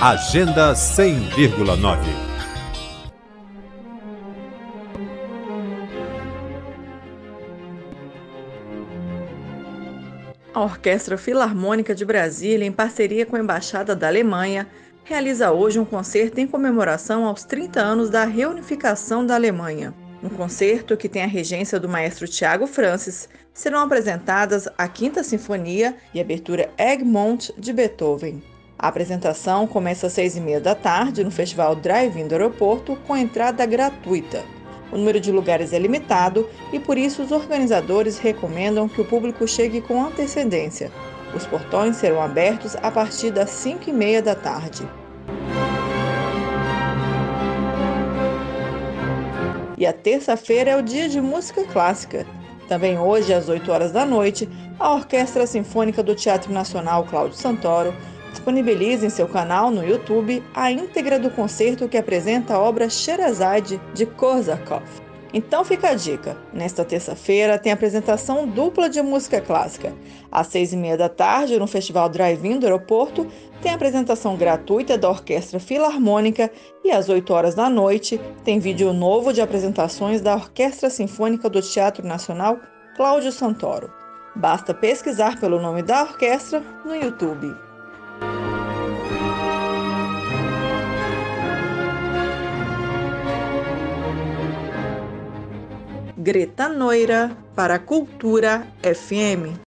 Agenda 100,9. A Orquestra Filarmônica de Brasília, em parceria com a Embaixada da Alemanha, realiza hoje um concerto em comemoração aos 30 anos da reunificação da Alemanha. No concerto, que tem a regência do maestro Tiago Francis, serão apresentadas a Quinta Sinfonia e a abertura Egmont de Beethoven. A apresentação começa às seis e meia da tarde no Festival Drive-In do aeroporto com entrada gratuita. O número de lugares é limitado e por isso os organizadores recomendam que o público chegue com antecedência. Os portões serão abertos a partir das cinco e meia da tarde. E a terça-feira é o dia de música clássica. Também hoje, às 8 horas da noite, a Orquestra Sinfônica do Teatro Nacional Cláudio Santoro disponibiliza em seu canal no YouTube a íntegra do concerto que apresenta a obra Sherazade de Korsakov. Então fica a dica: nesta terça-feira tem apresentação dupla de música clássica. Às seis e meia da tarde, no Festival Drive-In do aeroporto, tem apresentação gratuita da Orquestra Filarmônica e às 8 horas da noite tem vídeo novo de apresentações da Orquestra Sinfônica do Teatro Nacional Cláudio Santoro. Basta pesquisar pelo nome da orquestra no YouTube. Greta Noira para a Cultura FM.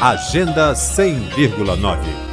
Agenda 100,9